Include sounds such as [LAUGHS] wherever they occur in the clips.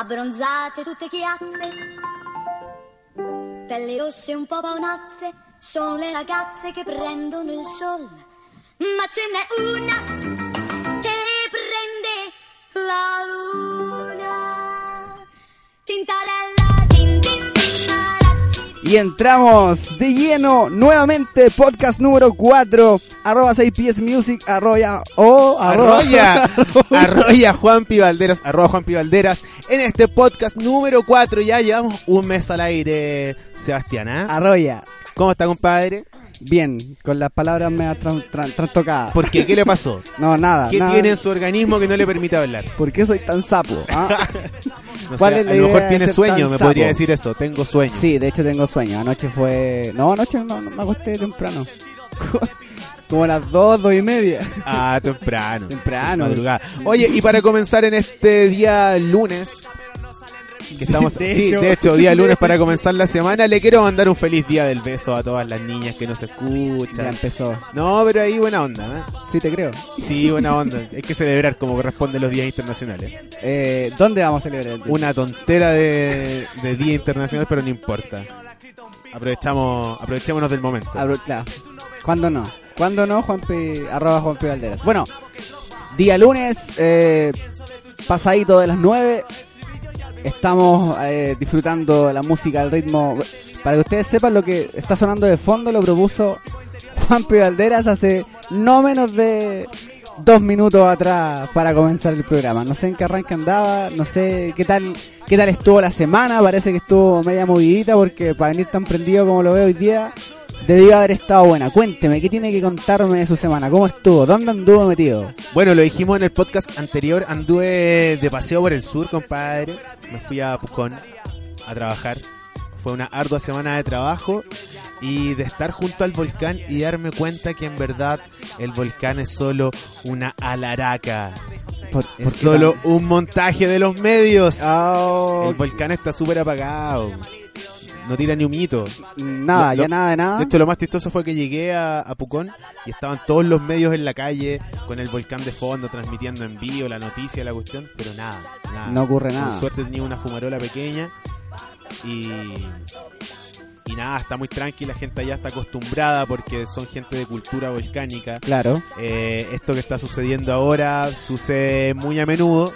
abbronzate tutte chiazze, pelli rosse un po' paonazze, sono le ragazze che prendono il sol, ma ce n'è una che prende la luna. Tintarella, Y entramos de lleno nuevamente, podcast número 4, arroba 6PS Music, arroya, o arroba, Arroya, [LAUGHS] arroya Juanpi Valderas, arroba Juanpi Valderas, en este podcast número 4, ya llevamos un mes al aire, Sebastián, ¿ah? arroya. ¿Cómo está, compadre? Bien, con las palabras me tran- trastocadas. ¿Por qué? ¿Qué le pasó? [LAUGHS] No, nada. ¿Qué nada. tiene en su organismo que no le permite hablar? [LAUGHS] ¿Por qué soy tan sapo? [LAUGHS] ah? No ¿Cuál es la a lo mejor tiene sueño, me podría decir eso, tengo sueño. Sí, de hecho tengo sueño. Anoche fue... No, anoche no, no me acosté temprano. Como a las dos, dos y media. Ah, temprano. Temprano. Madrugada. Oye, y para comenzar en este día lunes, que estamos, [LAUGHS] De sí, hecho. de hecho, día lunes para comenzar la semana, le quiero mandar un feliz día del beso a todas las niñas que nos Ya escuchan. empezó. No, pero ahí buena onda, ¿eh? Sí, te creo. Sí, buena onda. Hay que celebrar como corresponde los días internacionales. Eh, ¿Dónde vamos a celebrar el día? Una tontera de, de día internacional, pero no importa. Aprovechamos, aprovechémonos del momento. Abro- claro. ¿Cuándo no? ¿Cuándo no? Juanpi, arroba Juanpi Valderas. Bueno, día lunes, eh, pasadito de las 9. Estamos eh, disfrutando la música, el ritmo. Para que ustedes sepan lo que está sonando de fondo, lo propuso Juanpi Valderas hace no menos de dos minutos atrás para comenzar el programa. No sé en qué arranque andaba, no sé qué tal qué tal estuvo la semana. Parece que estuvo media movidita porque para venir tan prendido como lo veo hoy día, debió haber estado buena. Cuénteme, ¿qué tiene que contarme de su semana? ¿Cómo estuvo? ¿Dónde anduvo metido? Bueno, lo dijimos en el podcast anterior, anduve de paseo por el sur, compadre. Me fui a Pucón a trabajar. Fue una ardua semana de trabajo y de estar junto al volcán y darme cuenta que en verdad el volcán es solo una alaraca. Por- Es por solo tan- un montaje de los medios. Oh, El volcán está súper apagado. No tira ni humito. nada, lo- ya nada de nada. De hecho, lo más chistoso fue que llegué a, a Pucón y estaban todos los medios en la calle con el volcán de fondo transmitiendo en vivo la noticia, la cuestión, pero nada, nada. No ocurre Por nada. suerte tenía una fumarola pequeña y y nada, está muy tranquila, la gente allá está acostumbrada porque son gente de cultura volcánica. Claro. Eh, esto que está sucediendo ahora sucede muy a menudo,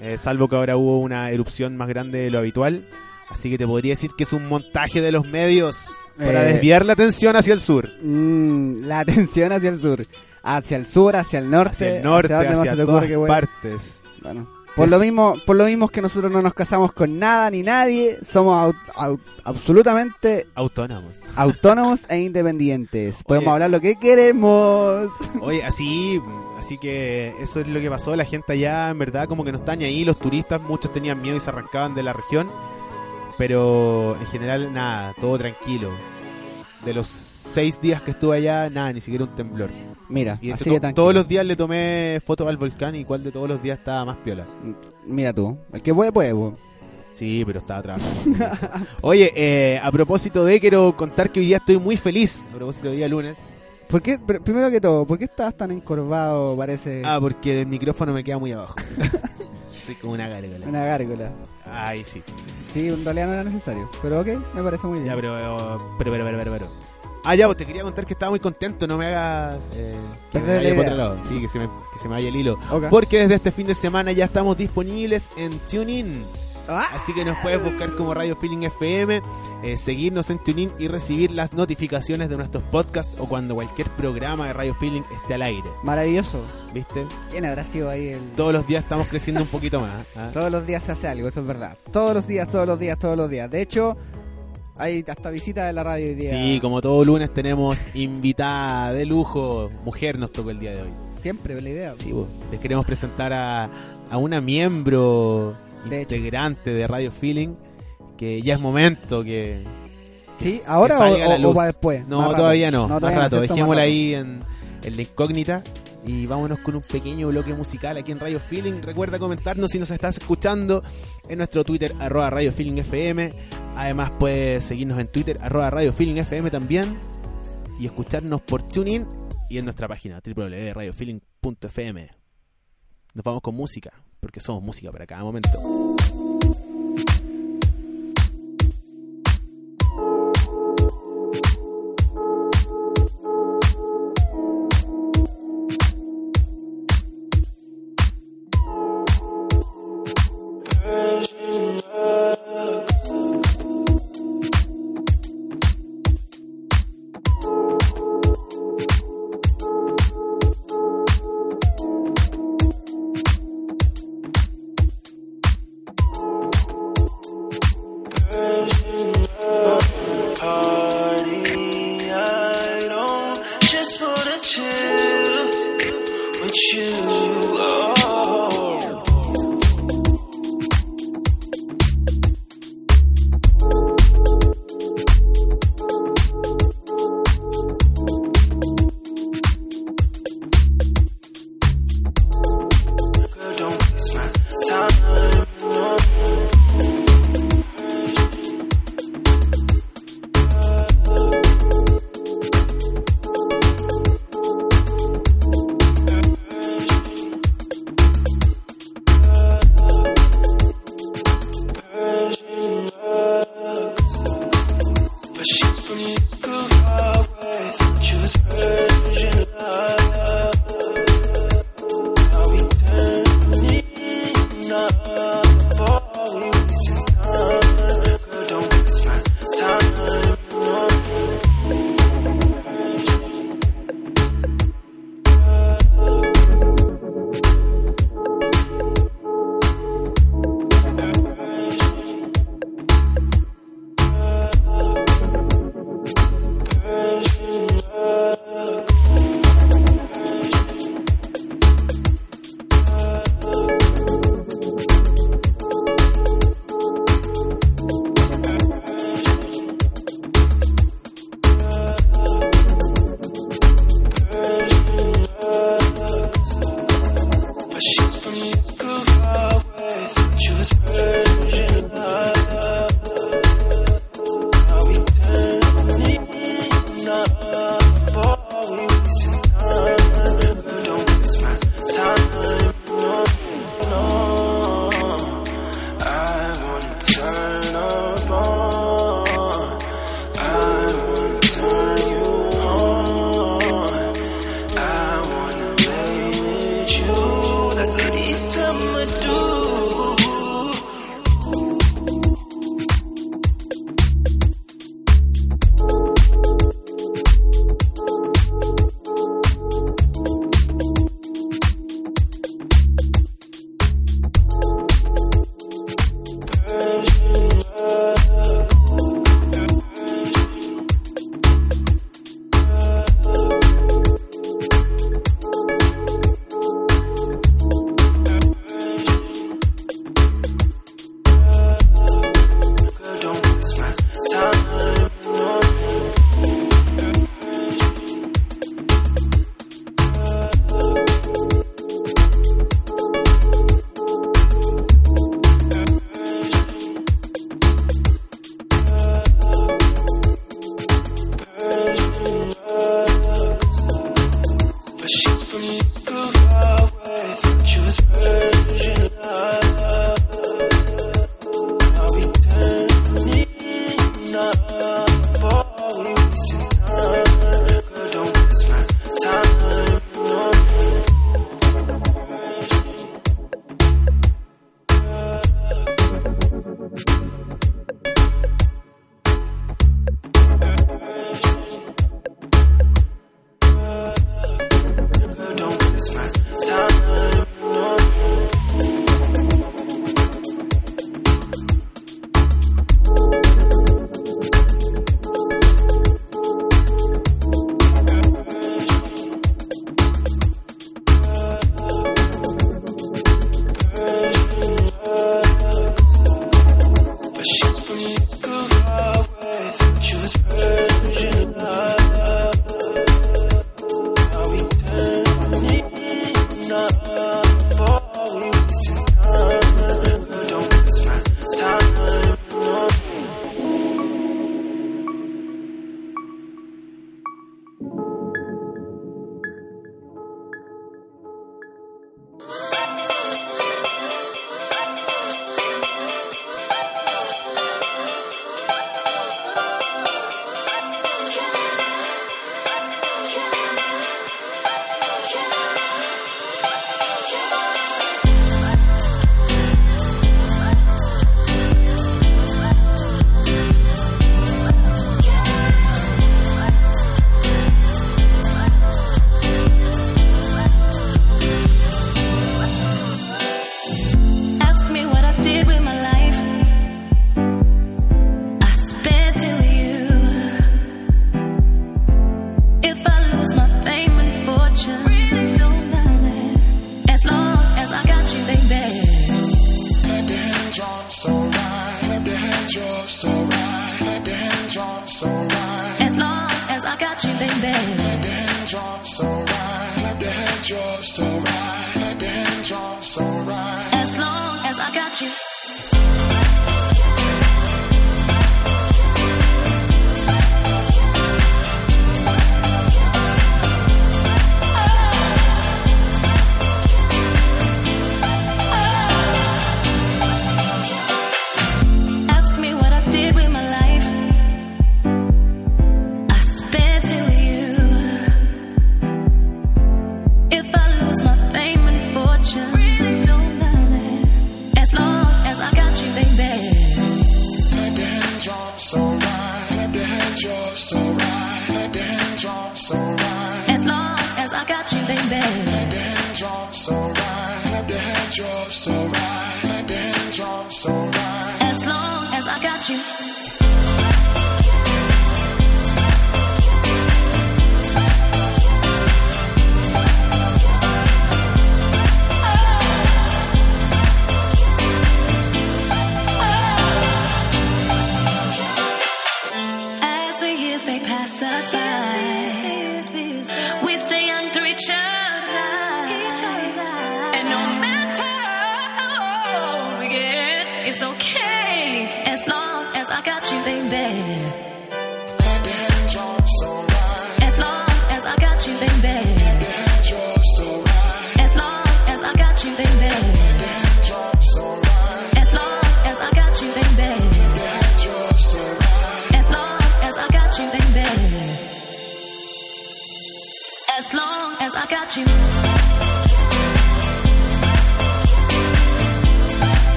eh, salvo que ahora hubo una erupción más grande de lo habitual. Así que te podría decir que es un montaje de los medios para Eh, desviar la atención hacia el sur. Mm, la [LAUGHS] atención hacia el sur. Hacia el sur, hacia el norte. Hacia el norte, hacia, todas partes. Bueno, por Es- lo mismo, por lo mismo que nosotros no nos casamos con nada ni nadie, somos au- au- absolutamente Autónomos. autónomos e independientes. Podemos Oye. hablar lo que queremos. Oye, así, así que eso es lo que pasó. La gente allá, en verdad, como que no está ni ahí. Los turistas, muchos tenían miedo y se arrancaban de la región. Pero en general, nada, todo tranquilo. De los seis días que estuve allá, nada, ni siquiera un temblor. Mira, Y así to- todos los días le tomé fotos al volcán y cuál de todos los días estaba más piola. Mira tú, el que puede, puede. Sí, pero estaba trabajando. [LAUGHS] Oye, eh, a propósito de, quiero contar que hoy día estoy muy feliz. A propósito de día lunes. ¿Por qué, pr- primero que todo, ¿por qué estás tan encorvado? Parece Ah, porque el micrófono me queda muy abajo. [LAUGHS] Soy como una gárgola. una gárgola. Ay, sí. Sí, en realidad no era necesario. Pero ok, me parece muy bien. Ya, pero, pero, pero, pero, pero, pero. Ah, ya, pues te quería contar que estaba muy contento. No me hagas. Eh, que me Perder la vaya por idea. otro lado. Sí, que se, me, que se me vaya el hilo. Porque desde este fin de semana ya estamos disponibles en TuneIn. Ah, Así que nos puedes buscar como Radio Feeling FM, eh, seguirnos en TuneIn y recibir las notificaciones de nuestros podcasts o cuando cualquier programa de Radio Feeling esté al aire. Maravilloso. ¿Viste? ¿Quién habrá sido ahí el...? Todos los días estamos creciendo un poquito más. ¿ah? [LAUGHS] Todos los días se hace algo, eso es verdad. Todos los días, todos los días, todos los días. De hecho, hay hasta visita de la radio hoy día. Sí, como todo lunes tenemos invitada de lujo. Mujer nos tocó el día de hoy. Siempre, la idea. Sí, les queremos presentar a, a una miembro De hecho. integrante de Radio Feeling, que ya es momento que... que ¿Sí? ¿Ahora que salga o- la o luz. para después? No, Más rato. todavía no, No, más todavía rato, dejémosla ahí en, en la incógnita y vámonos con un pequeño bloque musical aquí en Radio Feeling. Recuerda comentarnos si nos estás escuchando en nuestro Twitter, arroba Radio Feeling FM. Además puedes seguirnos en Twitter, arroba Radio Feeling FM también. Y escucharnos por TuneIn y en nuestra página www.radiofeeling.fm. Nos vamos con música, porque somos música para cada momento.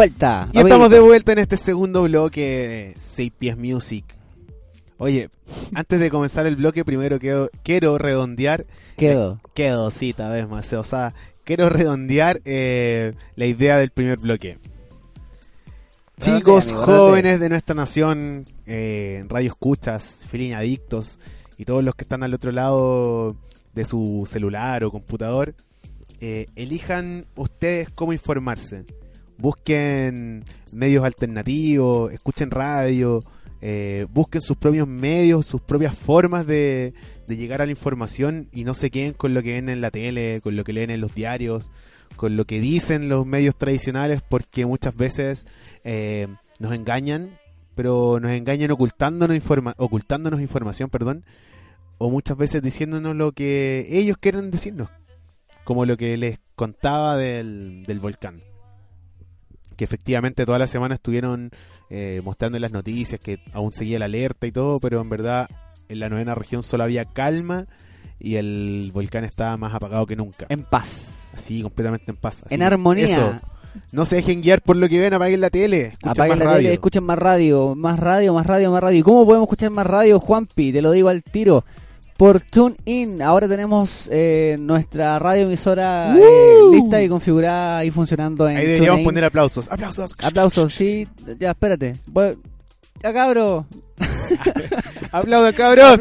Vuelta. Y estamos de vuelta en este segundo bloque de 6 Pies Music. Oye, antes de comenzar el bloque, primero quiero, quiero redondear. Quedo. Quedo, sí, tal vez más. O sea, quiero redondear eh, la idea del primer bloque. Chicos, amigo, jóvenes de nuestra nación, eh, radio escuchas, feeling adictos y todos los que están al otro lado de su celular o computador, eh, elijan ustedes cómo informarse. Busquen medios alternativos, escuchen radio, eh, busquen sus propios medios, sus propias formas de, de llegar a la información y no se queden con lo que ven en la tele, con lo que leen en los diarios, con lo que dicen los medios tradicionales, porque muchas veces eh, nos engañan, pero nos engañan ocultándonos, informa ocultándonos información, perdón, o muchas veces diciéndonos lo que ellos quieren decirnos, como lo que les contaba del, del volcán. Que efectivamente toda la semana estuvieron eh, mostrando en las noticias que aún seguía la alerta y todo, pero en verdad en la novena región solo había calma y el volcán estaba más apagado que nunca. En paz. Así, completamente en paz. Así En armonía. Eso. No se dejen guiar por lo que ven, apaguen la tele. escuchen Apaguen más la radio. tele, escuchen más radio, más radio, más radio, más radio. ¿Y cómo podemos escuchar más radio, Juanpi? Te lo digo al tiro. Por TuneIn, ahora tenemos eh, nuestra radio emisora eh, lista y configurada y funcionando en Ahí deberíamos TuneIn. poner aplausos. Aplausos. Aplausos, sí. Ya, espérate. Voy- Ya, cabro. [LAUGHS] Aplaudan, cabros.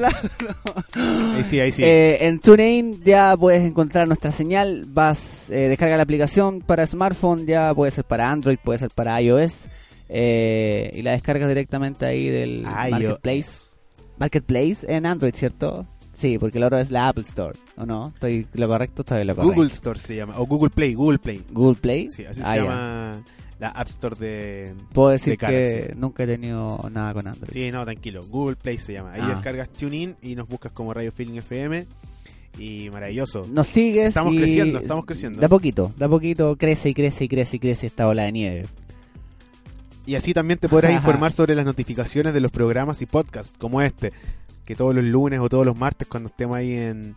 Ahí sí, ahí sí. Eh, en TuneIn ya puedes encontrar nuestra señal. Vas, eh, descarga la aplicación para smartphone, ya puede ser para Android, puede ser para iOS. eh, y la descargas directamente ahí del. Marketplace. Marketplace en Android, ¿cierto? Sí, porque la otra es la Apple Store, ¿o no? ¿Estoy lo correcto? Estoy lo correcto. Google Store se llama. O Google Play, Google Play. Google Play. Sí, así Ah, se ya. llama la App Store de... Puedo decir de que nunca he tenido nada con Android. Sí, no, tranquilo. Google Play se llama. Ahí Ah. descargas TuneIn y nos buscas como Radio Feeling FM. Y maravilloso. Nos sigues Estamos y creciendo, estamos creciendo. De a poquito, de a poquito crece y crece y crece y crece esta ola de nieve. Y así también te podrás informar sobre las notificaciones de los programas y podcasts como este, que todos los lunes o todos los martes cuando estemos ahí en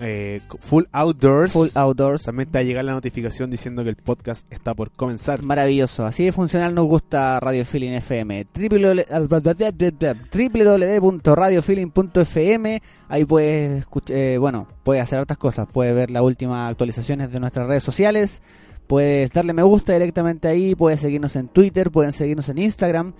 eh, Full Outdoors, Full Outdoors. también te va a llegar la notificación diciendo que el podcast está por comenzar. Maravilloso, así de funcional nos gusta Radio Feeling FM. www.radiofeeling.fm Ahí puedes eh, bueno, puedes hacer otras cosas, puedes ver las últimas actualizaciones de nuestras redes sociales, puedes darle me gusta directamente ahí, puedes seguirnos en Twitter, pueden seguirnos en Instagram,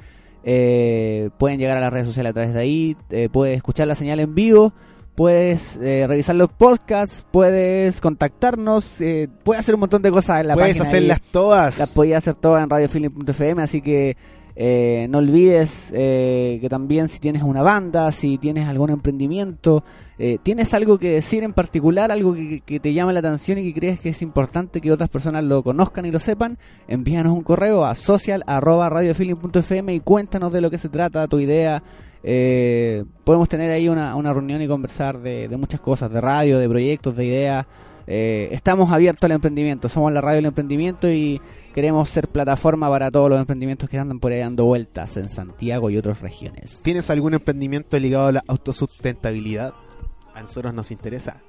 eh, pueden llegar a las redes sociales a través de ahí, eh, puedes escuchar la señal en vivo. Puedes eh, revisar los podcasts, puedes contactarnos, eh, puedes hacer un montón de cosas en la Puedes página. ahí. hacerlas todas. Las podías hacer todas en radiofeeling.fm, así que eh, no olvides eh, que también si tienes una banda, si tienes algún emprendimiento, eh, tienes algo que decir en particular, algo que, que te llama la atención y que crees que es importante que otras personas lo conozcan y lo sepan, envíanos un correo a social@radiofeeling.fm y cuéntanos de lo que se trata, tu idea. Eh, podemos tener ahí una, una reunión y conversar de, de muchas cosas, de radio, de proyectos, de ideas. Eh, estamos abiertos al emprendimiento, somos la radio del emprendimiento y queremos ser plataforma para todos los emprendimientos que andan por ahí dando vueltas en Santiago y otras regiones. ¿Tienes algún emprendimiento ligado a la autosustentabilidad? A nosotros nos interesa.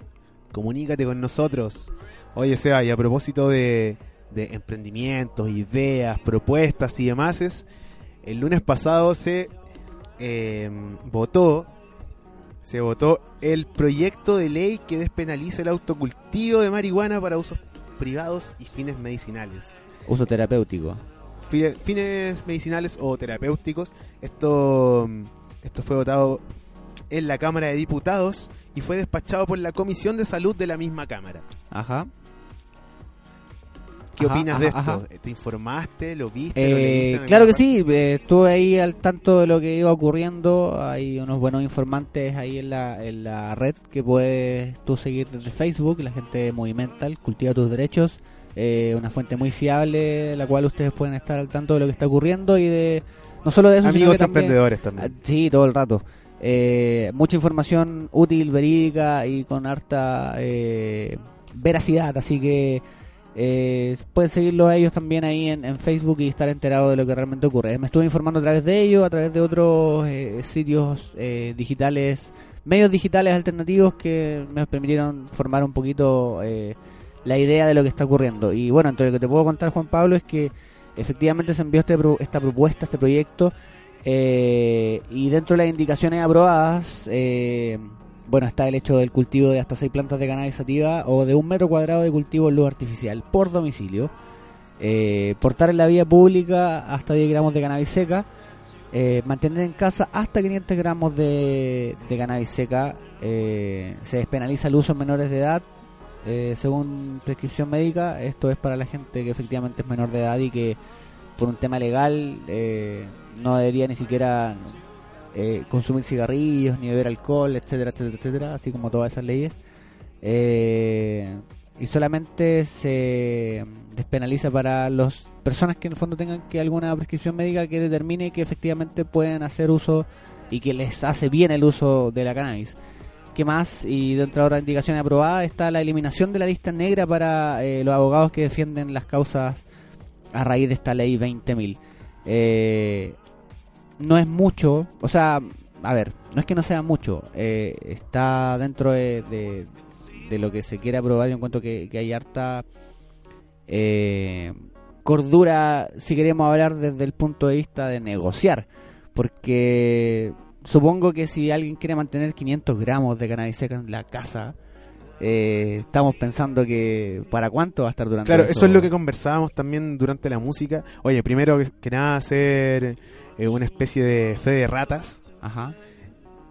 Comunícate con nosotros. Oye, Seba, y a propósito de, emprendimientos, ideas, propuestas y demás, el lunes pasado se eh, votó se votó el proyecto de ley que despenaliza el autocultivo de marihuana para usos privados y fines medicinales. Uso terapéutico. Fine- fines medicinales o terapéuticos. Esto, esto fue votado en la Cámara de Diputados y fue despachado por la Comisión de Salud de la misma Cámara. Ajá. ¿Qué Ajá, opinas de esto? ajá. ¿Te informaste? ¿Lo viste? ¿Lo leíste Eh, claro que sí, eh, estuve ahí al tanto de lo que iba ocurriendo. Hay unos buenos informantes ahí en la, en la red que puedes tú seguir desde Facebook, la gente de Movimental, Cultiva tus Derechos. Eh, una fuente muy fiable, de la cual ustedes pueden estar al tanto de lo que está ocurriendo y de no solo de eso, sino Amigos que también- emprendedores Ah, también. Sí, todo el rato. Eh, mucha información útil, verídica y con harta eh, veracidad, así que eh, pueden seguirlo a ellos también ahí en, en Facebook y estar enterados de lo que realmente ocurre. Me estuve informando a través de ellos, a través de otros eh, sitios eh, digitales, medios digitales alternativos que me permitieron formar un poquito eh, la idea de lo que está ocurriendo. Y bueno, entre lo que te puedo contar, Juan Pablo, es que efectivamente se envió este esta propuesta, este proyecto, eh, y dentro de las indicaciones aprobadas, eh, bueno, está el hecho del cultivo de hasta seis plantas de cannabis sativa o de un metro cuadrado de cultivo en luz artificial por domicilio. Eh, portar en la vía pública hasta 10 gramos de cannabis seca. eh, mantener en casa hasta 500 gramos de, de cannabis seca. eh, se despenaliza el uso en menores de edad. Eh, según prescripción médica, esto es para la gente que efectivamente es menor de edad y que por un tema legal eh, no debería ni siquiera eh, consumir cigarrillos ni beber alcohol, etcétera, etcétera, etcétera, así como todas esas leyes. Eh, y solamente se despenaliza para las personas que en el fondo tengan que alguna prescripción médica que determine que efectivamente pueden hacer uso y que les hace bien el uso de la cannabis. ¿Qué más? Y dentro de otras indicaciones aprobadas está la eliminación de la lista negra para eh, los abogados que defienden las causas a raíz de esta ley 20.000. Eh, no es mucho, o sea, a ver, no es que no sea mucho, eh, está dentro de, de- lo que se quiere aprobar. Yo encuentro que, que hay harta eh, cordura, si queremos hablar desde el punto de vista de negociar, porque supongo que si alguien quiere mantener 500 gramos de cannabis seca en la casa, eh, estamos pensando que para cuánto va a estar durante Claro, eso es lo que conversábamos también durante la música. Oye, primero que, que nada hacer eh, una especie de fe de ratas. Ajá.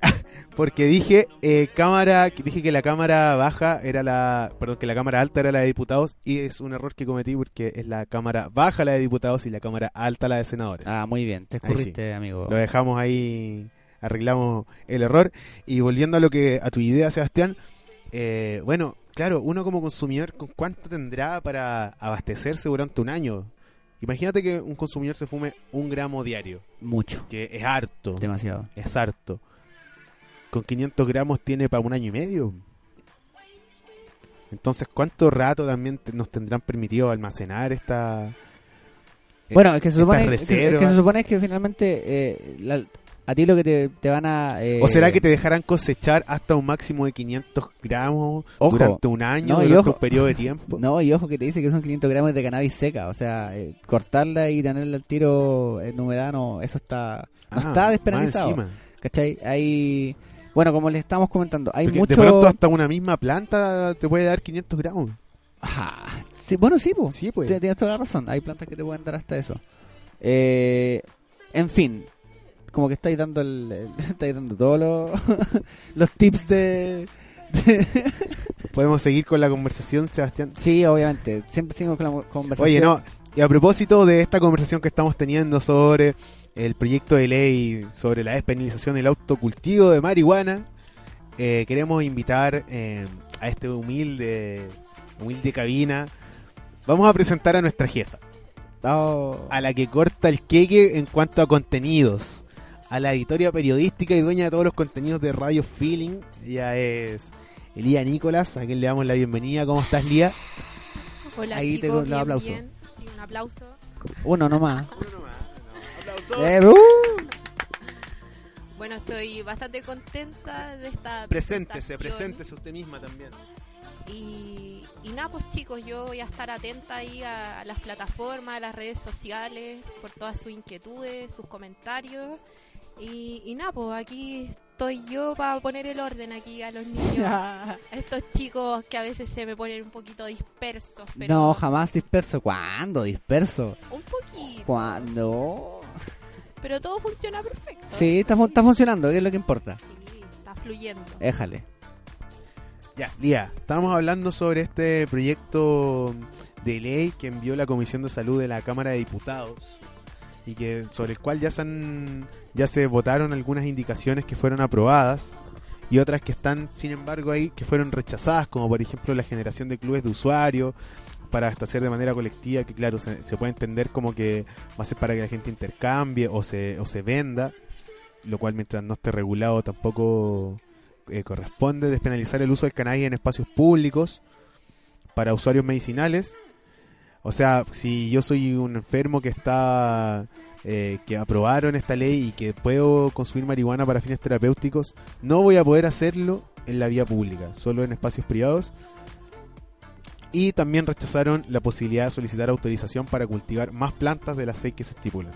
[LAUGHS] Porque dije eh, cámara, dije que la cámara baja era la, perdón, que la cámara alta era la de diputados y es un error que cometí porque es la cámara baja la de diputados y la cámara alta la de senadores. Ah, muy bien, te sí. escurriste, amigo. Lo dejamos ahí, arreglamos el error y volviendo a lo que a tu idea, Sebastián, eh, bueno, claro, uno como consumidor, ¿con cuánto tendrá para abastecerse durante un año? Imagínate que un consumidor se fume un gramo diario, Mucho, que es harto, demasiado. es harto. Con 500 gramos tiene para un año y medio. Entonces, ¿cuánto rato también te- nos tendrán permitido almacenar esta... Bueno, es que se supone, es que- es que se supone que finalmente eh, la- a ti lo que te, te van a... eh, ¿O será que te dejarán cosechar hasta un máximo de 500 gramos Ojo. durante un año, No, durante ojo. un periodo de tiempo? [LAUGHS] No, y ojo que te dice que son 500 gramos de cannabis seca, o sea, eh, cortarla y tenerla al tiro en humedad, no, eso está... No Ah, está despenalizado. ¿cachai? Hay... Bueno, como les estamos comentando, hay Porque mucho... De pronto hasta una misma planta te puede dar 500 gramos. Ah, sí, bueno, sí, pues. Sí, pues. Tienes toda la razón. Hay plantas que te pueden dar hasta eso. Eh, en fin, como que estáis dando el, el- [LAUGHS] estáis dando todos los, [LAUGHS] los tips de, de- [LAUGHS] Podemos seguir con la conversación, Sebastián. Sí, obviamente. Siempre sigo con la conversación. Oye, no, y a propósito de esta conversación que estamos teniendo sobre el proyecto de ley sobre la despenalización del autocultivo de marihuana, eh, queremos invitar eh, a este humilde, humilde cabina. Vamos a presentar a nuestra jefa, Oh, a la que corta el queque en cuanto a contenidos, a la editoria periodística y dueña de todos los contenidos de Radio Feeling. Ella es Elía Nicolás, a quien le damos la bienvenida. ¿Cómo estás, Lía? Hola Ahí te doy los aplausos. bien. Sí, un aplauso. uno nomás. [LAUGHS] Eh, uh, Bueno, estoy bastante contenta de esta Preséntese, preséntese usted misma también. Y, y nada, pues chicos, yo voy a estar atenta ahí a, a las plataformas, a las redes sociales, por todas sus inquietudes, sus comentarios. Y, y nada, pues aquí estoy yo para poner el orden aquí a los niños. [LAUGHS] a estos chicos que a veces se me ponen un poquito dispersos. Pero No, jamás disperso. ¿Cuándo disperso? Un poquito. ¿Cuándo? Pero todo funciona perfecto. Sí, está, fu- está funcionando, que es lo que importa. Sí, está fluyendo. Déjale. Ya, Lía, estábamos hablando sobre este proyecto de ley que envió la Comisión de Salud de la Cámara de Diputados y que sobre el cual ya se han, ya se votaron algunas indicaciones que fueron aprobadas y otras que están, sin embargo, ahí que fueron rechazadas, como por ejemplo la generación de clubes de usuarios para hacer de manera colectiva, que claro, se, puede entender como que va a ser para que la gente intercambie o se, o se venda, lo cual mientras no esté regulado tampoco eh, corresponde despenalizar el uso del cannabis en espacios públicos para usuarios medicinales. O sea, si yo soy un enfermo que está eh, que aprobaron esta ley y que puedo consumir marihuana para fines terapéuticos, no voy a poder hacerlo en la vía pública, solo en espacios privados. Y también rechazaron la posibilidad de solicitar autorización para cultivar más plantas de las seis que se estipulan.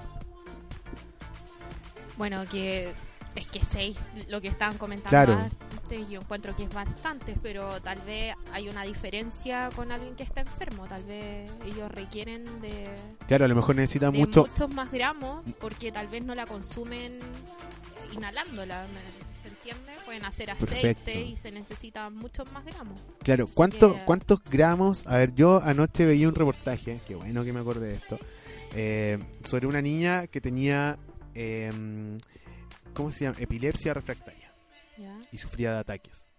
Bueno, que es que seis, lo que estaban comentando Claro. antes, yo encuentro que es bastante, pero tal vez hay una diferencia con alguien que está enfermo, tal vez ellos requieren de, Claro, a lo mejor necesitan de mucho, muchos más gramos porque tal vez no la consumen inhalándola, ¿me- ¿se entiende? Pueden hacer aceite Perfecto. y se necesitan muchos más gramos. Claro, ¿cuántos, que- ¿cuántos gramos? A ver, yo anoche veía un reportaje, qué bueno que me acordé de esto, eh, sobre una niña que tenía, eh, ¿cómo se llama? Epilepsia refractaria ¿ya? y sufría de ataques.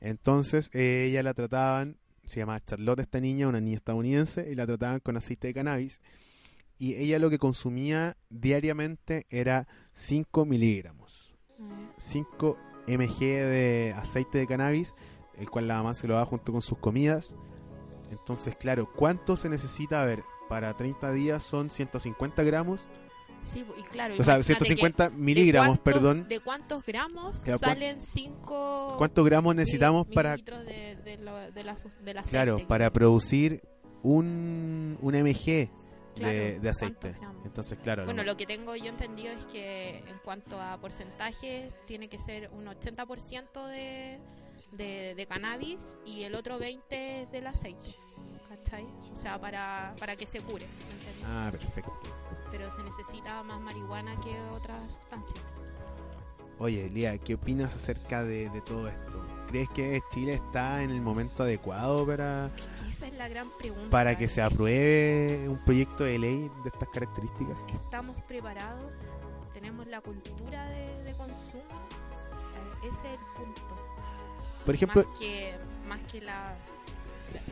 Entonces, eh, ella la trataban, se llama Charlotte esta niña, una niña estadounidense, y la trataban con aceite de cannabis. Y ella lo que consumía diariamente era 5 miligramos. Mm. 5 mg de aceite de cannabis, el cual la mamá se lo da junto con sus comidas. Entonces, claro, ¿cuánto se necesita? A ver, para 30 días son 150 gramos, Sí, y claro, o sea, imagínate 150 que- miligramos, ¿de cuántos- perdón. ¿De cuántos gramos ¿cuán- salen 5 ¿Cuántos gramos necesitamos para, de, de, lo- de la, del aceite claro, para producir un, un mg de, Claro, de aceite? ¿cuántos gramos? Entonces, claro, Bueno, no- lo que tengo yo entendido es que en cuanto a porcentaje tiene que ser un 80% de, de, de cannabis y el otro 20% del aceite. ¿Cachai? O sea, para, para que se cure. ¿entendés? Ah, perfecto. Pero se necesita más marihuana que otras sustancias. Oye, Lía, ¿qué opinas acerca de, de todo esto? ¿Crees que Chile está en el momento adecuado para, Esa es la gran pregunta. para que se apruebe un proyecto de ley de estas características? ¿Estamos preparados? ¿Tenemos la cultura de, de consumo? Eh, Ese es el punto. Por ejemplo, más que más que la, la-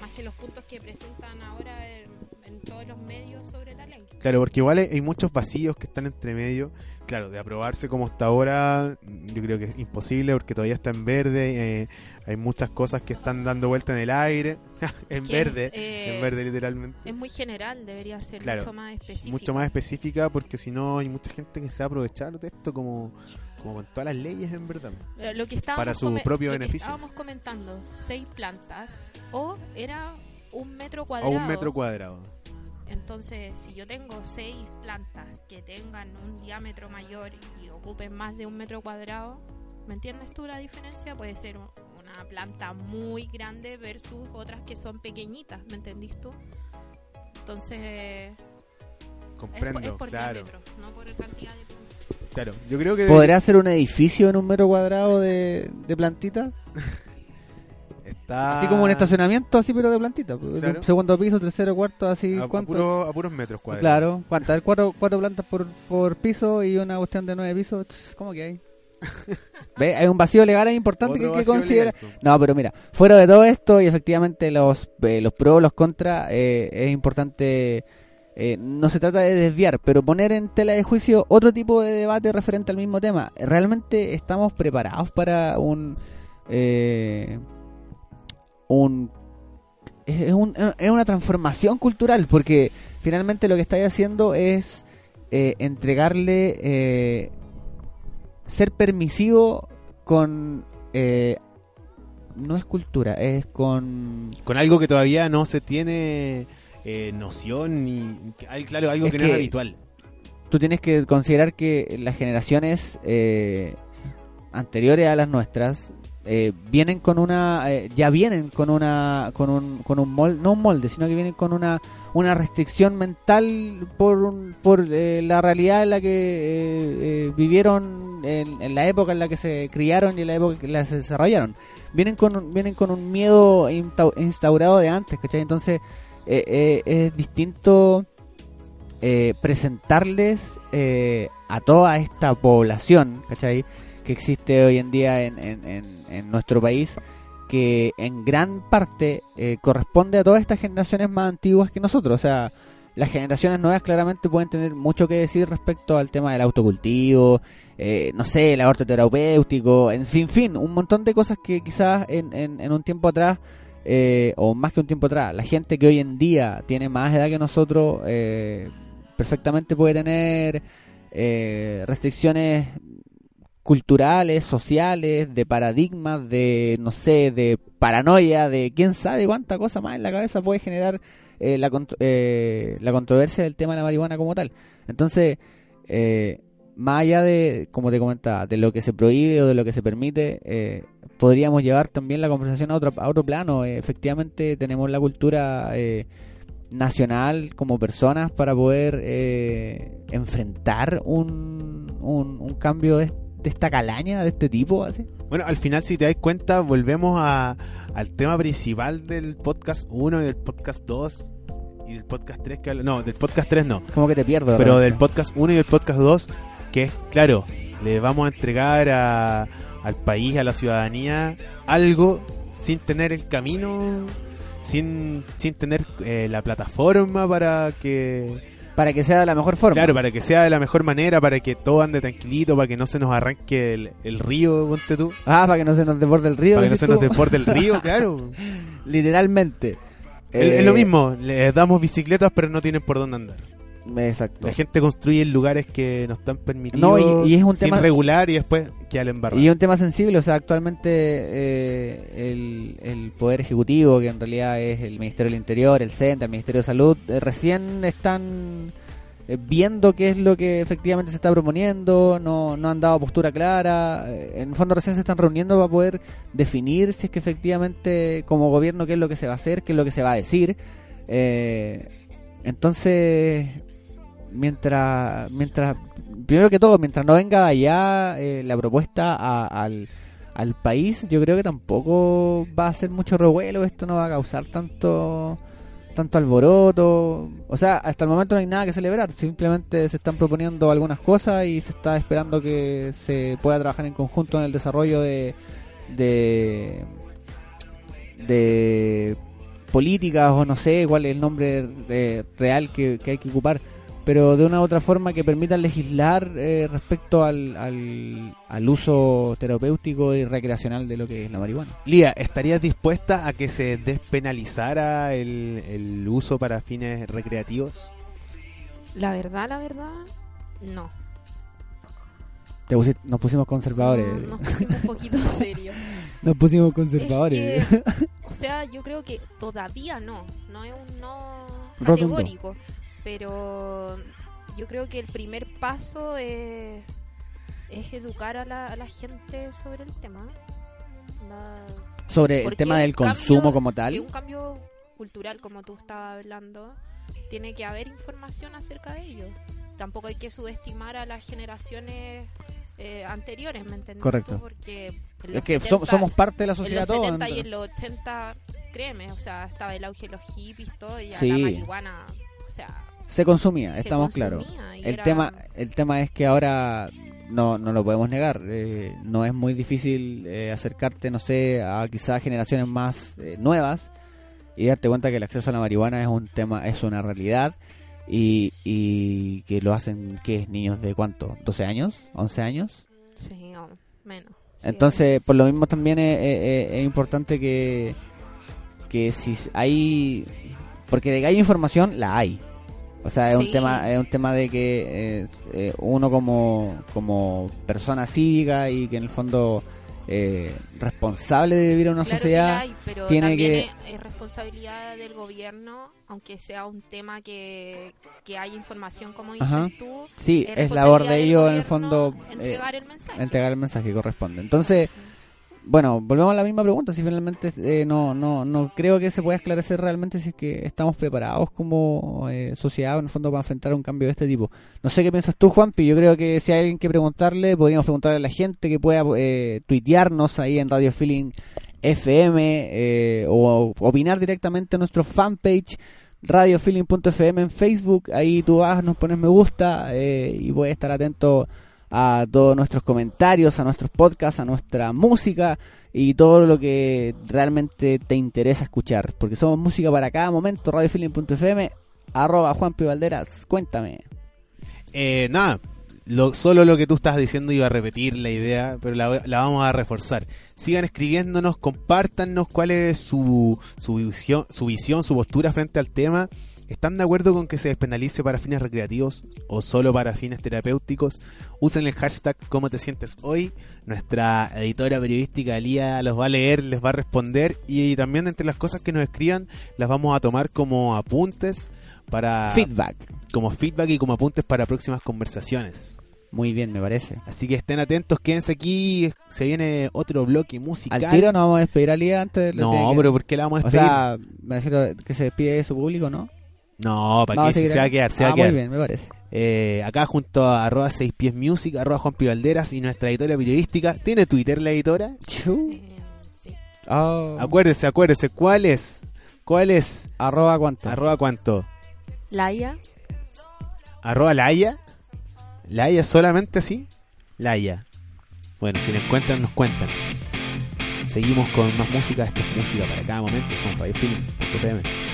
más que los puntos que presentan ahora en, en todos los medios sobre la ley Claro, porque igual hay muchos vacíos que están entre medio. Claro, de aprobarse como hasta ahora, yo creo que es imposible porque todavía está en verde. eh, hay muchas cosas que están dando vuelta en el aire. [LAUGHS] en Que, verde, eh, en verde literalmente. Es muy general, debería ser Claro, mucho más específico. Mucho más específica porque si no hay mucha gente que se va a aprovechar de esto como, como con todas las leyes en verdad. Pero lo que estábamos para su propio lo que beneficio. estábamos comentando, seis plantas o era un metro cuadrado. un metro cuadrado. Entonces, si yo tengo seis plantas que tengan un diámetro mayor y ocupen más de un metro cuadrado, ¿me entiendes tú la diferencia? Puede ser un- una planta muy grande versus otras que son pequeñitas, ¿me entendís tú? Entonces, es por, Comprendo, es por claro. diámetro, no por cantidad de plantas. Claro, yo creo que ¿Podría ser un edificio en un metro cuadrado de, de plantita? [LAUGHS] está Así como un estacionamiento, así pero de plantita. Claro. Segundo piso, tercero, cuarto, así. a, a ¿cuánto? puro- a puros metros cuadrados. Claro, ¿cuántas? Cuatro, cuatro plantas por, por piso y una cuestión de nueve pisos. ¿Cómo que hay? [LAUGHS] ¿Ve? Hay un vacío legal ahí importante que que po. No, pero mira, fuera de todo esto y efectivamente los, eh, los pros, los contras, eh, es importante, eh, no se trata de desviar, pero poner en tela de juicio otro tipo de debate referente al mismo tema. ¿Realmente estamos preparados para un... eh, un es, un- es una transformación cultural, porque finalmente lo que estáis haciendo es eh, entregarle... eh, ser permisivo con eh, no es cultura es con Con algo que todavía no se tiene eh, noción hay, claro, algo Es que, no es habitual. tú tienes que considerar que las generaciones eh, anteriores a las nuestras eh, vienen con una eh, ya vienen con una con un con un molde no un molde sino que vienen con una una restricción mental por por eh, la realidad en la que eh, vivieron en, en la época en la que se criaron y en la época en la que se desarrollaron vienen con un- vienen con un miedo insta- instaurado de antes ¿cachai? entonces eh, eh, es distinto eh, presentarles eh, a toda esta población, ¿cachai? Que existe hoy en día en, en- en- nuestro país, que en gran parte eh, corresponde a todas estas generaciones más antiguas que nosotros. O sea, las generaciones nuevas claramente pueden tener mucho que decir respecto al tema del autocultivo, eh, no sé, el aborto terapéutico, en fin, fin, un montón de cosas que quizás en- en un tiempo atrás, eh, o más que un tiempo atrás, la gente que hoy en día tiene más edad que nosotros, eh, perfectamente puede tener eh, restricciones culturales, sociales, de paradigmas, de, no sé, de paranoia, de quién sabe cuánta cosa más en la cabeza puede generar eh, la, contro- eh, la controversia del tema de la marihuana como tal. Entonces, eh, más allá de, como te comentaba, de lo que se prohíbe o de lo que se permite, eh, podríamos llevar también la conversación a otro, a otro plano. Eh, efectivamente, tenemos la cultura eh, nacional como personas para poder eh, enfrentar un, un, un cambio de, de esta calaña, de este tipo. así Bueno, al final, si te das cuenta, volvemos a, al tema principal del podcast 1 y del podcast 2 y del podcast 3. Que, no, del podcast 3 no. Como que te pierdo. Pero del podcast 1 y del podcast 2, que es, claro, le vamos a entregar a- al país, a la ciudadanía, algo sin tener el camino, sin, sin tener eh, la plataforma para que, Para que sea de la mejor forma. claro, para que sea de la mejor manera, para que todo ande tranquilito, para que no se nos arranque el, el río, ponte tú, Ah, para que no se nos desborde el río. para que no se nos desborde el río, [LAUGHS] claro. Literalmente. Es- Eh, es lo mismo, les damos bicicletas pero no tienen por dónde andar. Exacto. La gente construye en lugares que no están permitidos No, y- y es un sin tema- regular y después queda la embarrada. Y es un tema sensible, o sea, actualmente eh, el, el Poder Ejecutivo, que en realidad es el Ministerio del Interior, el CENTA, el Ministerio de Salud, eh, recién están eh, viendo qué es lo que efectivamente se está proponiendo, no, no han dado postura clara, eh, en el fondo recién se están reuniendo para poder definir si es que efectivamente como gobierno qué es lo que se va a hacer, qué es lo que se va a decir. Eh, entonces, mientras, mientras, primero que todo, mientras no venga de allá eh, la propuesta a- al, al país, yo creo que tampoco va a hacer mucho revuelo, esto no va a causar tanto tanto alboroto, o sea, hasta el momento no hay nada que celebrar, simplemente se están proponiendo algunas cosas y se está esperando que se pueda trabajar en conjunto en el desarrollo de de, de políticas o no sé cuál es el nombre eh, real que, que hay que ocupar pero de una u otra forma que permitan legislar eh, respecto al, al, al uso terapéutico y recreacional de lo que es la marihuana. Lía, ¿estarías dispuesta a que se despenalizara el, el uso para fines recreativos? La verdad, la verdad, no. Te pusi- nos pusimos conservadores. No, nos pusimos un poquito serios. [LAUGHS] Nos pusimos Es conservadores. que, [LAUGHS] o sea, yo creo que todavía no, no es un no Rotundo. categórico, pero yo creo que el primer paso es, es educar a la, a la gente sobre el tema. La- Sobre el tema del cambio- consumo como que tal. un cambio cultural, como tú estabas hablando, tiene que haber información acerca de ello. Tampoco hay que subestimar a las generaciones eh, anteriores, ¿me entiendes? Correcto. tú? Porque en Es los que 70 som- somos parte de la en sociedad los todos. 70 y en los 80, créeme, o sea, estaba el auge de los hippies todo, y a Sí. la marihuana, o sea, Se consumía, se estamos claros. consumía El era- tema, el tema es que ahora no, no lo podemos negar. eh, no es muy difícil eh, acercarte, no sé, a quizás generaciones más eh, nuevas y darte cuenta que el acceso a la marihuana es un tema, es una realidad y, y que lo hacen, ¿qué? Niños de cuánto? ¿12 años? ¿11 años? Sí, menos. Sí, Entonces, menos. por lo mismo también es, es- es importante que, que si hay... Porque de que hay información, la hay. O sea, es un tema es un tema de que eh, eh, uno como, como persona cívica y que en el fondo eh, responsable de vivir en una Claro sociedad la hay, pero tiene también que- es, es responsabilidad del gobierno, aunque sea un tema que, que hay información, como dices Ajá. tú. sí es es labor de ellos en el fondo eh, entregar el mensaje. entregar el mensaje que corresponde entonces bueno volvemos a la misma pregunta si finalmente eh, no no no creo que se pueda esclarecer realmente si es que estamos preparados como eh, sociedad en el fondo para enfrentar un cambio de este tipo no sé qué piensas tú Juanpi yo creo que si hay alguien que preguntarle podríamos preguntarle a la gente que pueda eh, tuitearnos ahí en Radio Feeling FM eh, o opinar directamente en nuestro fanpage radiofeeling.fm en Facebook. Ahí tú vas, nos pones me gusta eh, y puedes estar atento a todos nuestros comentarios, a nuestros podcasts, a nuestra música y todo lo que realmente te interesa escuchar. Porque somos música para cada momento. Radiofeeling.fm, arroba Juan P. Valderas. Cuéntame. Eh, nada, lo, solo lo que tú estás diciendo iba a repetir la idea, pero la, vamos a reforzar. Sigan escribiéndonos, compártanos cuál es su, su, visión, su visión, su postura frente al tema. ¿Están de acuerdo con que se despenalice para fines recreativos o solo para fines terapéuticos? Usen el hashtag ¿Cómo te sientes hoy? Nuestra editora periodística Lía los va a leer, les va a responder y también entre las cosas que nos escriban las vamos a tomar como apuntes para Feedback. como feedback y como apuntes para próximas conversaciones. Muy bien, me parece. Así que estén atentos, quédense aquí, se viene otro bloque musical. Al tiro nos vamos a despedir a Lía antes de No, pero ¿por qué la vamos a O despedir? sea, me refiero que se despide de su público, ¿no? No, para que se va a quedar, se va Ah, a quedar. Muy bien, me parece. Eh, acá junto a arroba 6 pies music, arroba Juan Pi Valderas y nuestra editora periodística. ¿Tiene Twitter la editora? Chu. Eh, sí. Oh. Acuérdese, acuérdese, ¿cuál es? ¿Cuál es? Arroba cuánto. Arroba cuánto? Laia, Arroba Laia. Laia solamente así. Laia. Bueno, si la encuentran, nos cuentan. Seguimos con más música. Esto es música para cada momento. Somos Radio Feeling.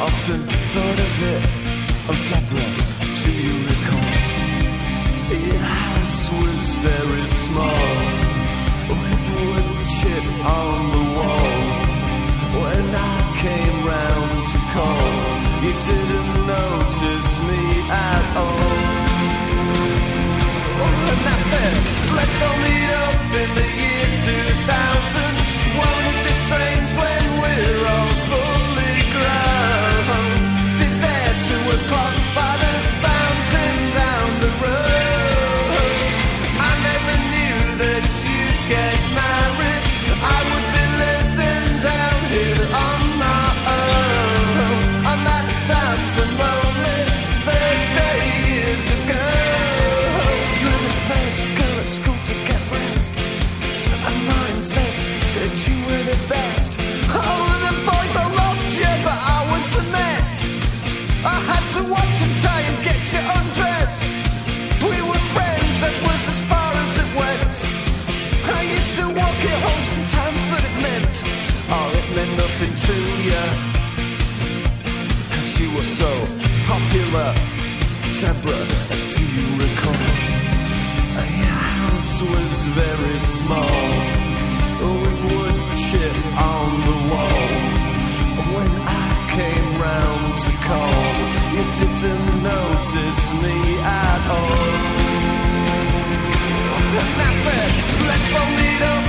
Often thought of it. Oh, Deborah, do you recall? Your house was very small, with wood chip on the wall. When I came round to call, you didn't notice me at all. Do you recall? House was very small, with on the wall. When I came round to call, you didn't notice me at all. Let's all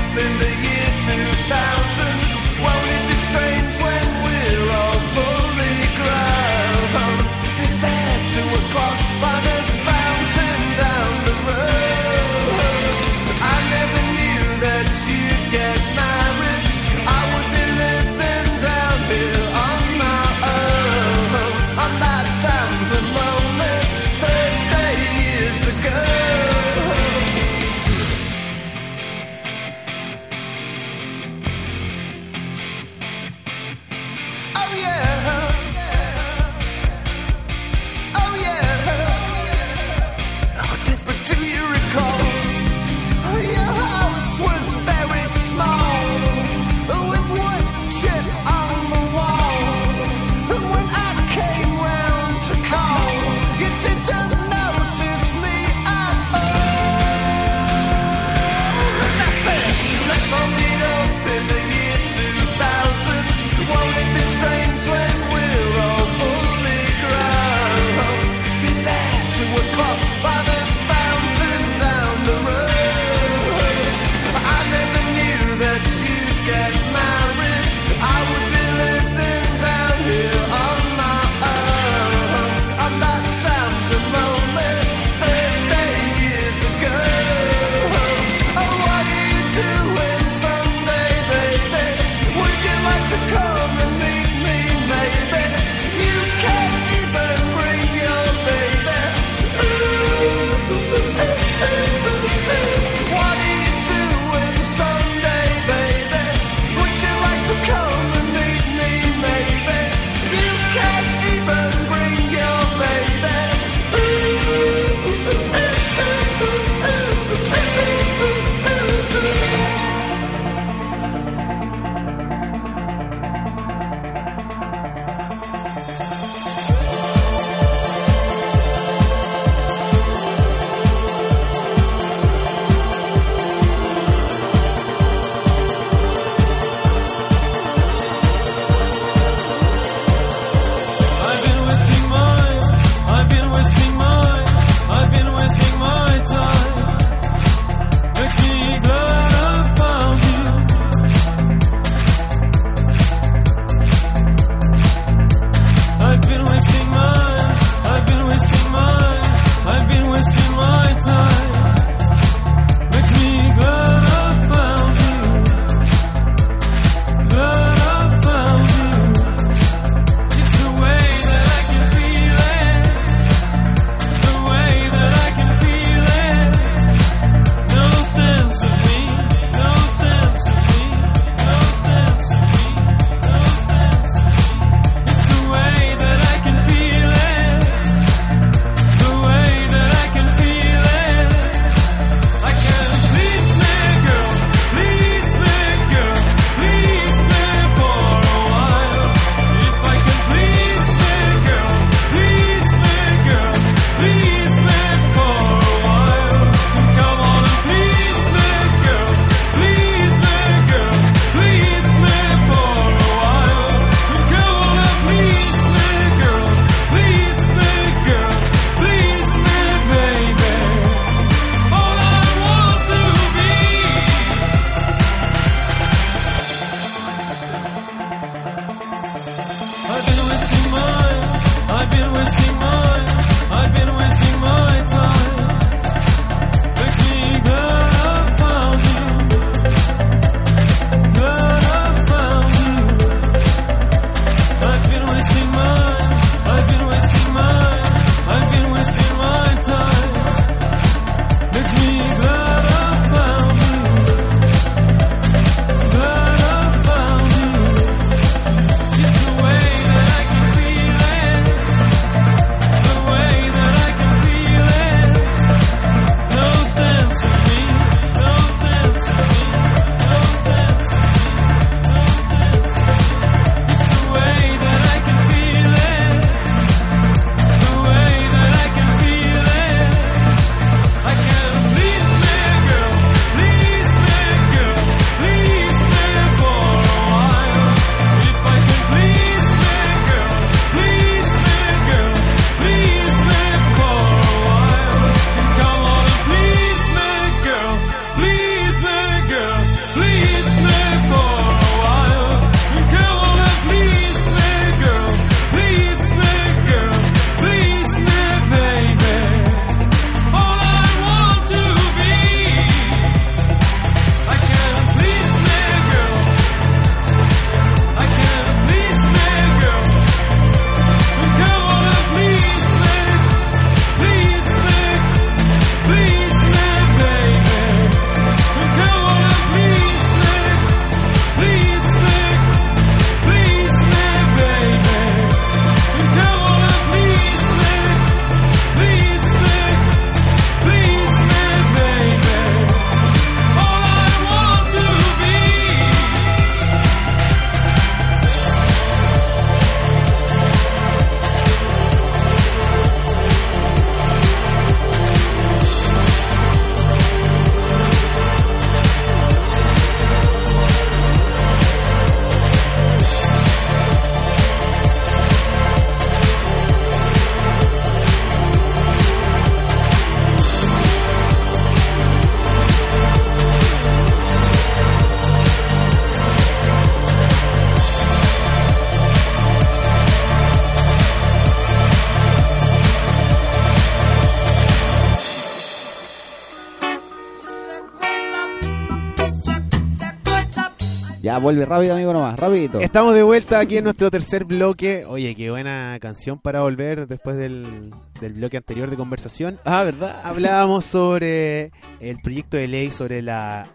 Ya, vuelve rápido, amigo, nomás, rapidito. Estamos de vuelta aquí en nuestro tercer bloque. Oye, qué buena canción para volver después del, del bloque anterior de conversación. Ah, ¿verdad? Hablábamos sobre el proyecto de ley sobre la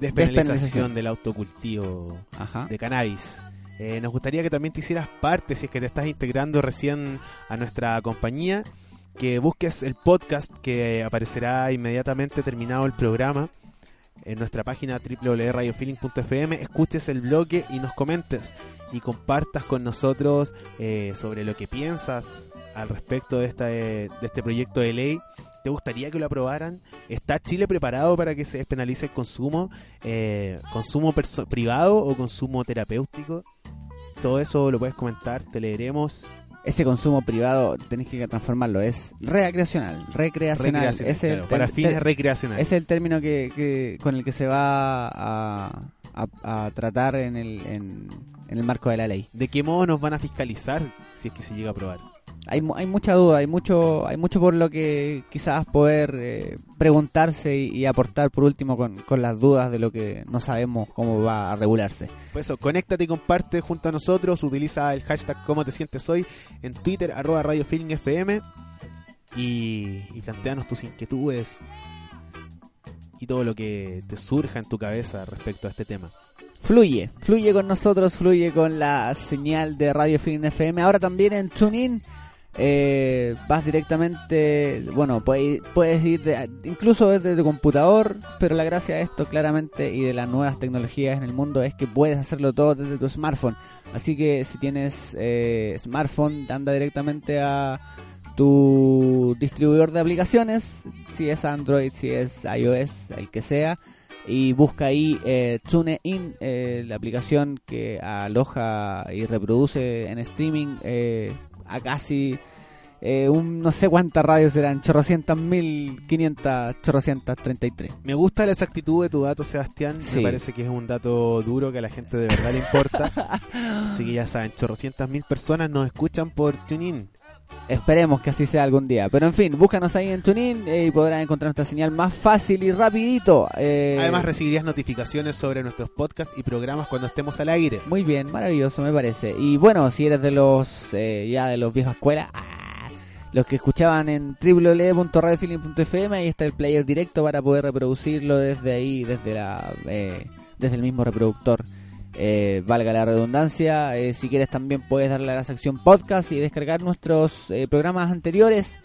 despenalización Despenalización. del autocultivo Ajá. de cannabis. Eh, nos gustaría que también te hicieras parte, si es que te estás integrando recién a nuestra compañía, que busques el podcast que aparecerá inmediatamente terminado el programa en nuestra página www.radiofeeling.fm, escuches el bloque y nos comentes y compartas con nosotros eh, sobre lo que piensas al respecto de, esta, eh, de este proyecto de ley. ¿Te gustaría que lo aprobaran? ¿Está Chile preparado para que se despenalice el consumo? Eh, ¿Consumo privado o consumo terapéutico? Todo eso lo puedes comentar, te leeremos. Ese consumo privado tenés que transformarlo, es recreacional, recreacional. Recreacional, es el claro, para fines recreacionales. Es el término que, que- con el que se va a, a- a tratar en el, en, en el marco de la ley. ¿De qué modo nos van a fiscalizar si es que se llega a aprobar? Hay, hay mucha duda, hay mucho, hay mucho por lo que quizás poder eh, preguntarse y, aportar por último con, con las dudas de lo que no sabemos cómo va a regularse. Pues eso, conéctate y comparte junto a nosotros. Utiliza el hashtag cómo te sientes hoy en Twitter, arroba Radio Feeling FM. Y, y planteanos tus inquietudes y todo lo que te surja en tu cabeza respecto a este tema. Fluye, fluye con nosotros, fluye con la señal de Radio Film FM. Ahora también en TuneIn eh, vas directamente, bueno, puedes puedes ir de- incluso desde tu computador, pero la gracia de esto claramente y de las nuevas tecnologías en el mundo es que puedes hacerlo todo desde tu smartphone. Así que si tienes eh, smartphone, anda directamente a tu distribuidor de aplicaciones, si es Android, si es iOS, el que sea, y busca ahí eh, TuneIn, eh, la aplicación que aloja y reproduce en streaming eh, a casi eh, un no sé cuántas radios serán, chorrocientas mil, quinientas, chorrocientas treinta y tres. Me gusta la exactitud de tu dato, Sebastián. Sí. Me parece que es un dato duro que a la gente de verdad le importa. [LAUGHS] Así que ya saben, chorrocientas mil personas nos escuchan por TuneIn. Esperemos que así sea algún día. Pero en fin, búscanos ahí en TuneIn eh, y podrán encontrar nuestra señal más fácil y rapidito. Eh, Además recibirías notificaciones sobre nuestros podcasts y programas cuando estemos al aire. Muy bien, maravilloso me parece. Y bueno, si eres de los eh, ya de los viejos escuela, ah, los que escuchaban en www.radiofeeling.fm, ahí está el player directo para poder reproducirlo desde ahí, desde la eh, desde el mismo reproductor. Eh, valga la redundancia, eh, si quieres también puedes darle a la sección podcast y descargar nuestros eh, programas anteriores.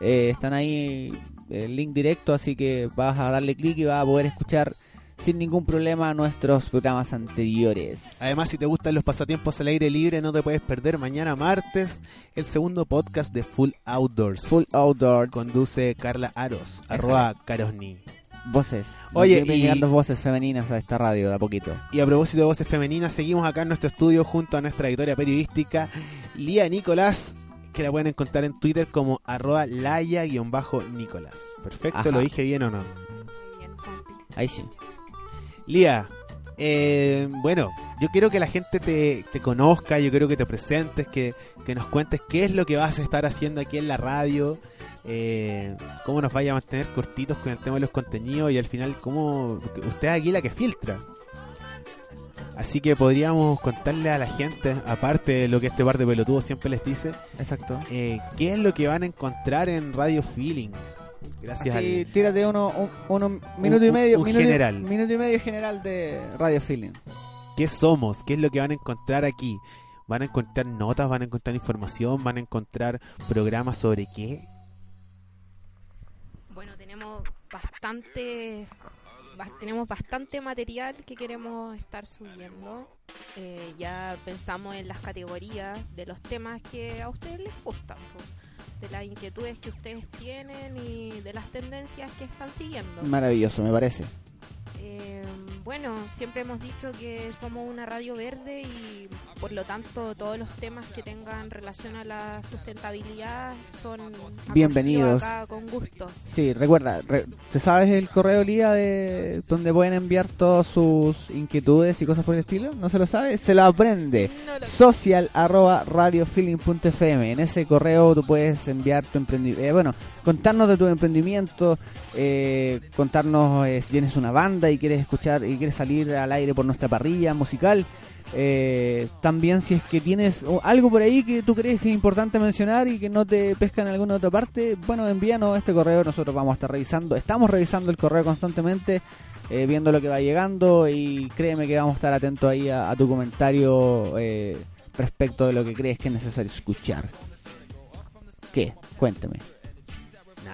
Están ahí el link directo, así que vas a darle clic y vas a poder escuchar sin ningún problema nuestros programas anteriores. Además, si te gustan los pasatiempos al aire libre, no te puedes perder mañana martes el segundo podcast de Full Outdoors. Full Outdoors. Conduce Carla Aros, arroba Carosni. Voces. Oye, y- llegando voces femeninas a esta radio de a poquito. Y a propósito de voces femeninas, seguimos acá en nuestro estudio junto a nuestra editora periodística, Lía Nicolás, que la pueden encontrar en Twitter como arroba laya-nicolás. Perfecto, Ajá. ¿lo dije bien o no? Ahí sí. Lía, eh, bueno, yo quiero que la gente te, te conozca, yo quiero que te presentes, que, que nos cuentes qué es lo que vas a estar haciendo aquí en la radio, eh, cómo nos vaya a mantener cortitos con el tema de los contenidos y al final cómo usted es aquí la que filtra. Así que podríamos contarle a la gente, aparte de lo que este par de pelotudos siempre les dice, Exacto. eh, qué es lo que van a encontrar en Radio Feeling. Gracias Así, al... tírate uno, un, uno- minuto y medio. un minuto general. minuto y medio general de Radio Feeling. qué somos, qué es lo que van a encontrar aquí. Van a encontrar notas, van a encontrar información, van a encontrar programas sobre qué. Bueno, tenemos bastante ba- tenemos bastante material que queremos estar subiendo. Eh, ya pensamos en las categorías de los temas que a ustedes les gustan, de las inquietudes que ustedes tienen y de las tendencias que están siguiendo. Maravilloso, me parece. Eh, bueno, siempre hemos dicho que somos una radio verde y por lo tanto todos los temas que tengan relación a la sustentabilidad son Bienvenidos. acá con gusto. Sí, recuerda, re- ¿te sabes el correo Lía de donde pueden enviar todas sus inquietudes y cosas por el estilo? ¿No se lo sabe? Se lo aprende. No lo- social arroba radiofeeling.fm en ese correo tú puedes enviar tu emprendimiento bueno contarnos de tu emprendimiento eh, contarnos eh, si tienes una banda y quieres escuchar y, quieres salir al aire por nuestra parrilla musical. Eh, también si es que tienes algo por ahí que tú crees que es importante mencionar y que no te pesca en alguna otra parte, bueno, envíanos este correo, nosotros vamos a estar revisando, estamos revisando el correo constantemente, eh, viendo lo que va llegando y créeme que vamos a estar atentos ahí a, tu comentario eh, respecto de lo que crees que es necesario escuchar. ¿Qué? Cuénteme.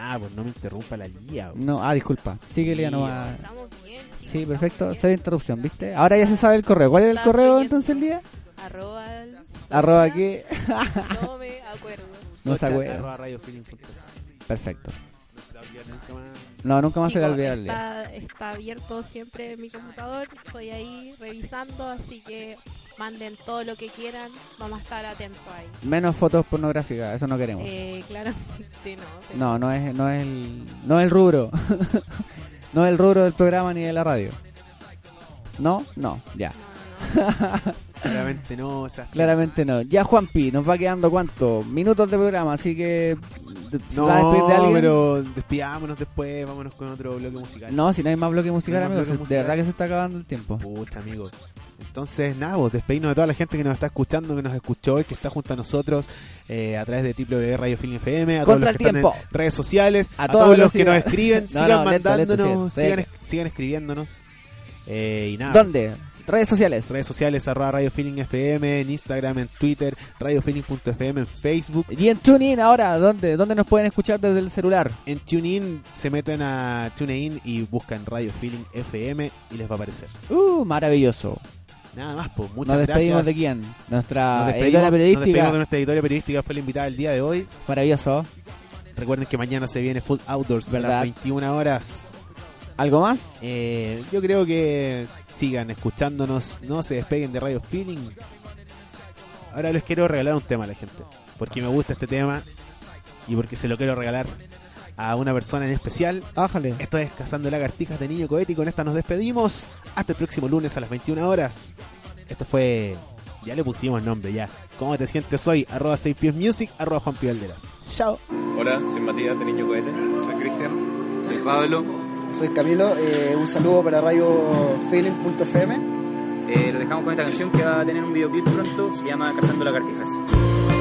Nah, pues no me interrumpa la lía. No, ah, disculpa. Síguele ya Sí, nomás. Estamos bien, chicos, Sí, perfecto. bien. Cero interrupción, ¿viste? Ahora ya se sabe el correo. ¿Cuál es el Está correo fluyendo. entonces el día? Arroba, el Arroba qué. No me acuerdo. No se Socha, acuerda. arroba radiofeeling.com. Perfecto. No nunca más. Se le Chicos, olvida el día. está, está abierto siempre mi computador, estoy ahí revisando, así que manden todo lo que quieran, vamos a estar atentos ahí. Menos fotos pornográficas, eso no queremos. Eh, claramente [LAUGHS] no. pero- No, no es, no es el, no es el rubro. [LAUGHS] no es el rubro del programa ni de la radio. ¿No? No, ya. No. [LAUGHS] Claramente no, o sea, Claramente no. Ya Juanpi, nos va quedando cuánto? Minutos de programa, así que... ¿se No, va a despedir de alguien? pero despidámonos después, vámonos con otro bloque musical. No, si no hay más bloque musical, No amigos. bloque De musical. verdad que se está acabando el tiempo. Pucha, amigo. Entonces, nada, vos, despedirnos de toda la gente que nos está escuchando, que nos escuchó y que está junto a nosotros eh, a través de W Radio Film FM, a todos Contra los el que están tiempo. en redes sociales, A todos los que nos escriben, No, sigan no, lento, lento, mandándonos, sigan, sigan escribiéndonos. Eh, y nada, ¿Dónde? Redes sociales. redes sociales, arroba Radio Feeling FM, en Instagram, en Twitter, radiofeeling.fm, en Facebook. Y en TuneIn ahora, ¿dónde? ¿Dónde nos pueden escuchar desde el celular? En TuneIn se meten a TuneIn y buscan Radio Feeling FM y les va a aparecer. Uh, maravilloso. Nada más, pues muchas Nos despedimos gracias. de quién? Nuestra editora nos despedimos periodística. de nuestra editora periodística, fue la invitada el día de hoy. Maravilloso. Recuerden que mañana se viene Full Outdoors a ¿Verdad? las 21 horas. ¿Algo más? Eh, yo creo que sigan escuchándonos, no se despeguen de Radio Feeling. Ahora les quiero regalar un tema a la gente, porque me gusta este tema y porque se lo quiero regalar a una persona en especial. Ájale. Esto es Cazando Lagartijas de Niño Cohete y con esta nos despedimos. Hasta el próximo lunes a las 21 horas. Esto fue... Ya le pusimos nombre ya. ¿Cómo te sientes hoy? Arroba 6 pies music, arroba Juan Pivalderas. Chao. Hola, soy Matías de Niño Cohete. Soy Cristian. Soy Pablo. Soy Camilo, eh, un saludo para radiofeeling.fm. Eh, lo dejamos con esta canción que va a tener un videoclip pronto. Se llama Cazando Lagartijas. En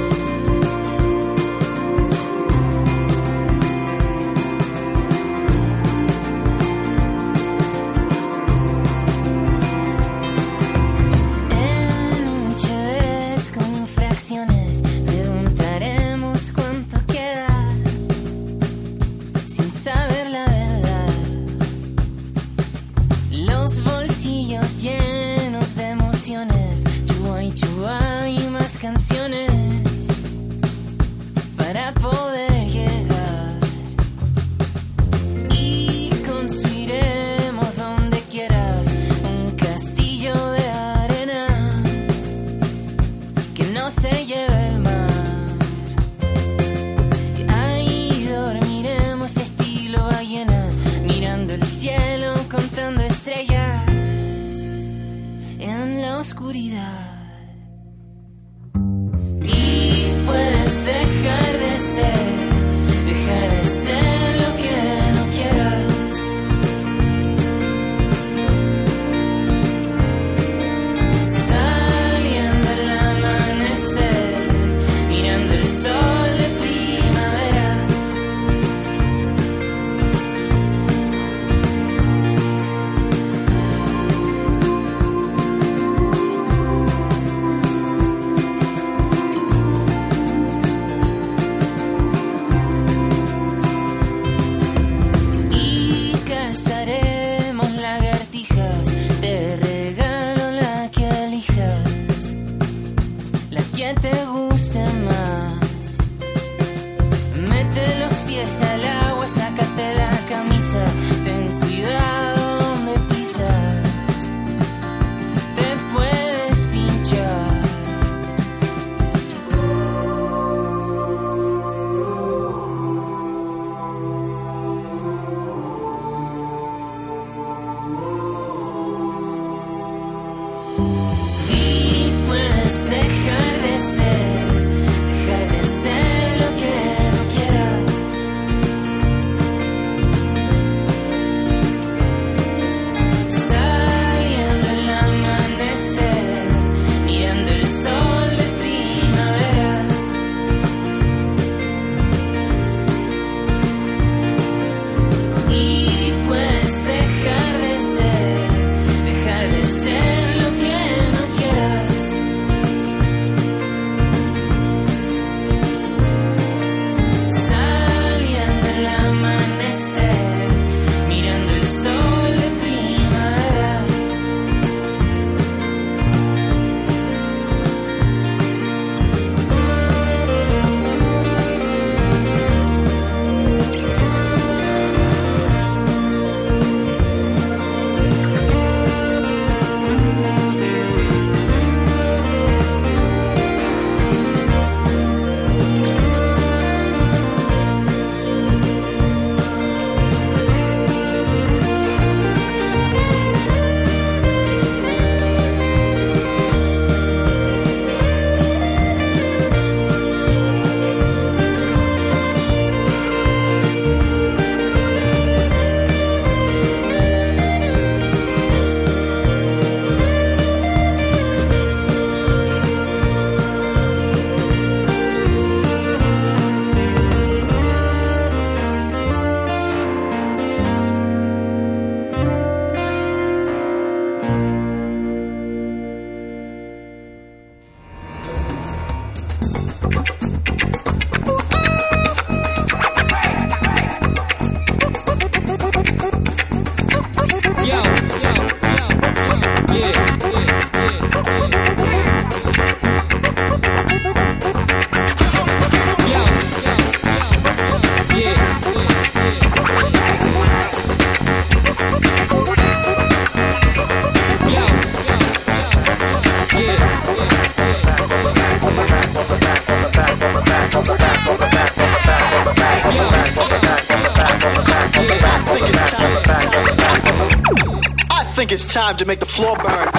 time to make the floor burn. burn.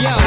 Yo.